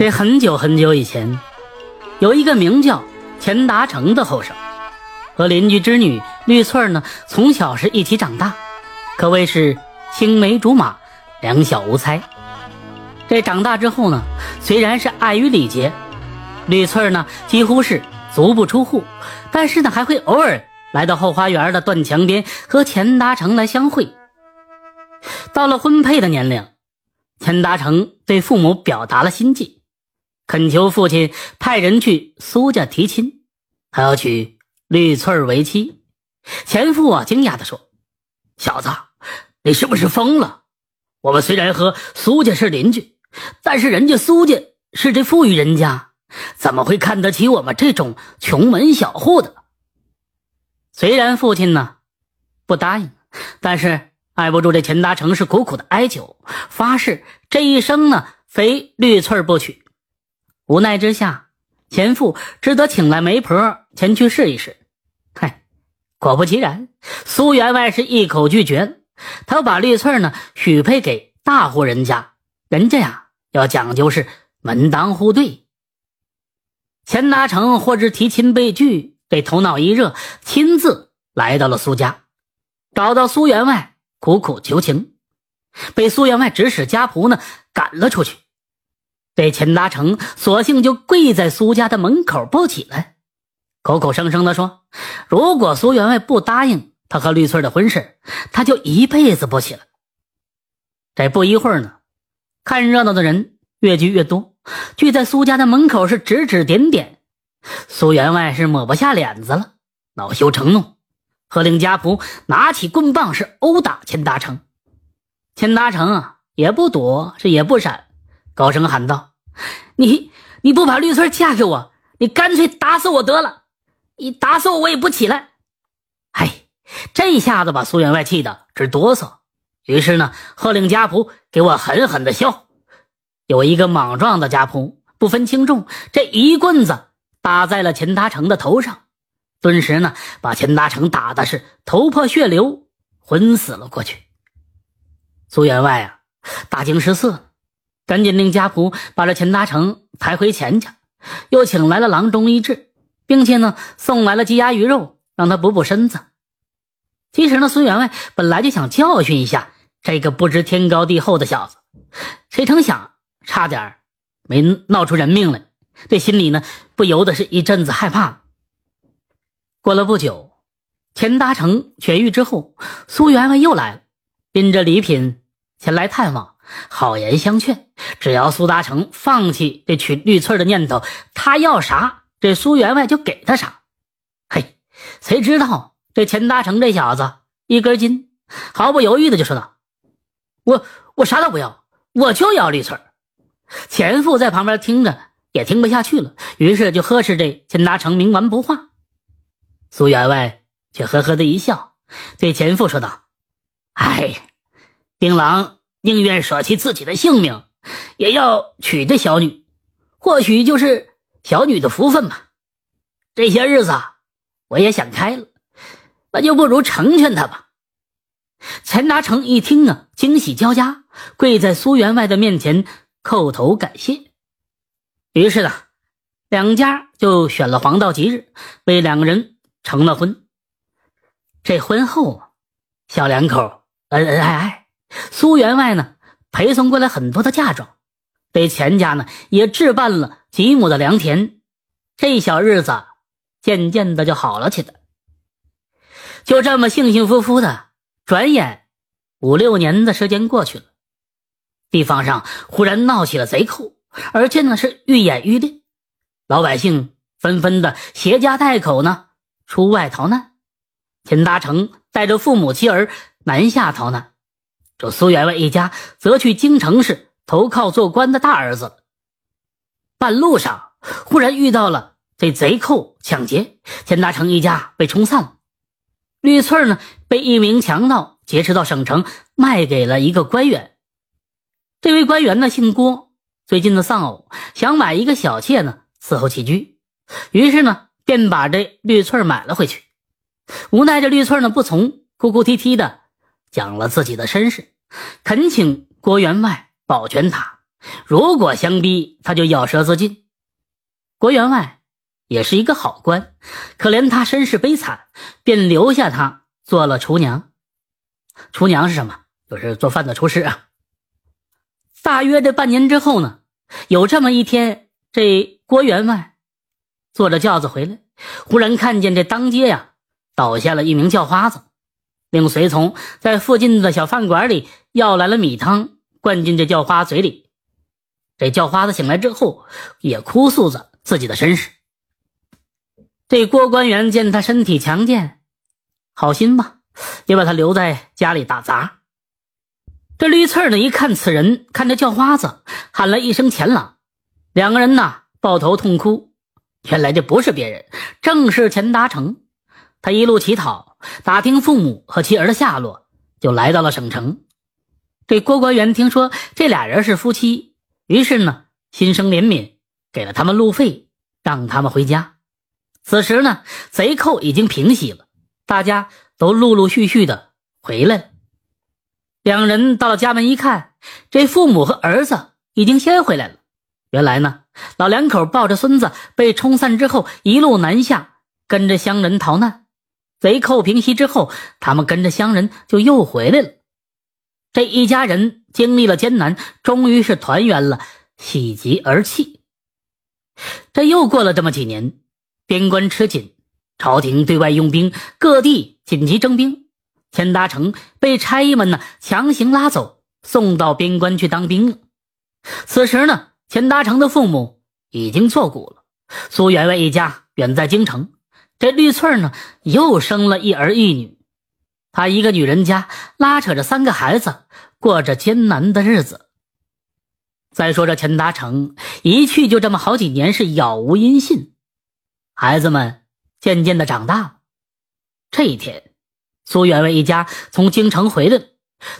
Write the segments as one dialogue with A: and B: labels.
A: 这很久很久以前，有一个名叫钱达成的后生，和邻居之女绿翠儿呢，从小是一起长大，可谓是青梅竹马，两小无猜。这长大之后呢，虽然是碍于礼节，绿翠儿呢几乎是足不出户，但是呢还会偶尔来到后花园的断墙边和钱达成来相会。到了婚配的年龄，钱达成对父母表达了心迹。恳求父亲派人去苏家提亲，他要娶绿翠儿为妻。前父啊，惊讶地说：“小子，你是不是疯了？我们虽然和苏家是邻居，但是人家苏家是这富裕人家，怎么会看得起我们这种穷门小户的？”虽然父亲呢不答应，但是挨不住这钱达成是苦苦的哀求，发誓这一生呢非绿翠儿不娶。无奈之下，前父只得请来媒婆前去试一试。嗨，果不其然，苏员外是一口拒绝。他要把绿翠呢许配给大户人家，人家呀要讲究是门当户对。钱达成或是提亲被拒，这头脑一热，亲自来到了苏家，找到苏员外苦苦求情，被苏员外指使家仆呢赶了出去。这钱达成索性就跪在苏家的门口不起来，口口声声的说：“如果苏员外不答应他和绿翠的婚事，他就一辈子不起来。”这不一会儿呢，看热闹的人越聚越多，聚在苏家的门口是指指点点。苏员外是抹不下脸子了，恼羞成怒，喝令家仆拿起棍棒是殴打钱达成。钱达成啊，也不躲，是也不闪，高声喊道。你你不把绿翠嫁给我，你干脆打死我得了！你打死我，我也不起来。哎，这一下子把苏员外气得直哆嗦。于是呢，喝令家仆给我狠狠的削。有一个莽撞的家仆，不分轻重，这一棍子打在了钱达成的头上，顿时呢，把钱达成打的是头破血流，昏死了过去。苏员外啊，大惊失色。赶紧令家仆把这钱达成抬回钱家，又请来了郎中医治，并且呢送来了鸡鸭鱼肉，让他补补身子。其实呢，孙员外本来就想教训一下这个不知天高地厚的小子，谁成想差点没闹出人命来，这心里呢不由得是一阵子害怕。过了不久，钱达成痊愈之后，苏员外又来了，拎着礼品前来探望。好言相劝，只要苏达成放弃这娶绿翠的念头，他要啥，这苏员外就给他啥。嘿，谁知道这钱达成这小子一根筋，毫不犹豫的就说道：“我我啥都不要，我就要绿翠前夫在旁边听着也听不下去了，于是就呵斥这钱达成冥顽不化。苏员外却呵呵的一笑，对前夫说道：“哎，丁郎。”宁愿舍弃自己的性命，也要娶这小女，或许就是小女的福分吧。这些日子我也想开了，那就不如成全她吧。钱达成一听啊，惊喜交加，跪在苏员外的面前叩头感谢。于是呢，两家就选了黄道吉日，为两个人成了婚。这婚后啊，小两口恩恩爱爱。苏员外呢，陪送过来很多的嫁妆，给钱家呢也置办了几亩的良田，这小日子渐渐的就好了起来。就这么幸幸福福的，转眼五六年的时间过去了，地方上忽然闹起了贼寇，而且呢是愈演愈烈，老百姓纷纷的携家带口呢出外逃难，钱达成带着父母妻儿南下逃难。这苏员外一家则去京城市投靠做官的大儿子。半路上，忽然遇到了这贼寇抢劫，钱达成一家被冲散了。绿翠呢，被一名强盗劫持到省城，卖给了一个官员。这位官员呢，姓郭，最近的丧偶，想买一个小妾呢伺候起居，于是呢，便把这绿翠买了回去。无奈这绿翠呢不从，哭哭啼啼的。讲了自己的身世，恳请郭员外保全他，如果相逼，他就咬舌自尽。郭员外也是一个好官，可怜他身世悲惨，便留下他做了厨娘。厨娘是什么？就是做饭的厨师啊。大约这半年之后呢，有这么一天，这郭员外坐着轿子回来，忽然看见这当街呀倒下了一名叫花子，令随从在附近的小饭馆里要来了米汤，灌进这叫花嘴里。这叫花子醒来之后，也哭诉着自己的身世。这郭官员见他身体强健，好心吧，也把他留在家里打杂。这绿刺儿呢，一看此人，看着叫花子，喊了一声“钱郎”，两个人呐抱头痛哭。原来这不是别人，正是钱达成。他一路乞讨，打听父母和妻儿的下落，就来到了省城。这郭官员听说这俩人是夫妻，于是呢心生怜悯，给了他们路费，让他们回家。此时呢，贼寇已经平息了，大家都陆陆续续的回来了。两人到了家门一看，这父母和儿子已经先回来了。原来呢，老两口抱着孙子被冲散之后，一路南下，跟着乡人逃难。贼寇平息之后，他们跟着乡人就又回来了。这一家人经历了艰难，终于是团圆了，喜极而泣。这又过了这么几年，边关吃紧，朝廷对外用兵，各地紧急征兵。钱达成被差役们呢强行拉走，送到边关去当兵了。此时呢，钱达成的父母已经作古了，苏员外一家远在京城。这绿翠呢，又生了一儿一女，她一个女人家拉扯着三个孩子，过着艰难的日子。再说这钱达成一去就这么好几年，是杳无音信。孩子们渐渐的长大。这一天。苏员外一家从京城回来，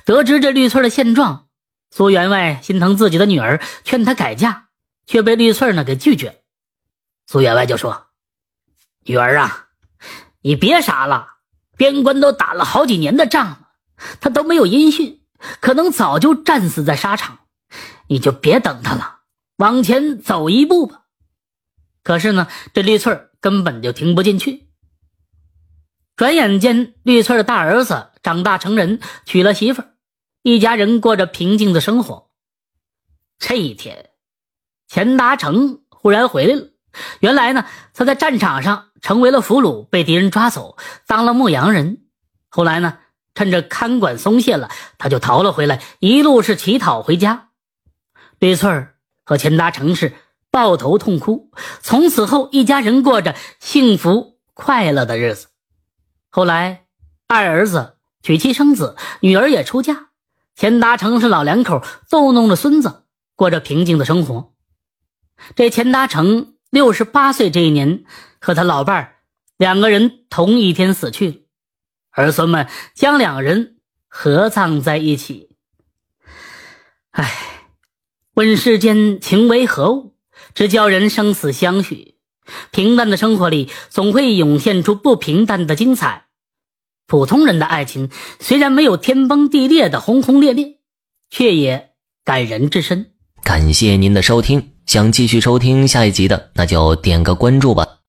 A: 得知这绿翠的现状，苏员外心疼自己的女儿，劝她改嫁，却被绿翠呢给拒绝。苏员外就说：“女儿啊，你别傻了，边关都打了好几年的仗了，他都没有音讯，可能早就战死在沙场，你就别等他了，往前走一步吧。”可是呢，这绿翠根本就听不进去。转眼间，绿翠的大儿子长大成人，娶了媳妇儿，一家人过着平静的生活。这一天，钱达成忽然回来了。原来呢，他在战场上成为了俘虏，被敌人抓走，当了牧羊人。后来呢，趁着看管松懈了，他就逃了回来，一路是乞讨回家。李翠儿和钱达成是抱头痛哭。从此后，一家人过着幸福快乐的日子。后来，二儿子娶妻生子，女儿也出嫁。钱达成是老两口逗弄着孙子，过着平静的生活。这钱达成六十八岁这一年，和他老伴儿两个人同一天死去，儿孙们将两人合葬在一起。唉，问世间情为何物，只叫人生死相许。平淡的生活里，总会涌现出不平淡的精彩。普通人的爱情虽然没有天崩地裂的轰轰烈烈，却也感人至深。
B: 感谢您的收听，想继续收听下一集的，那就点个关注吧。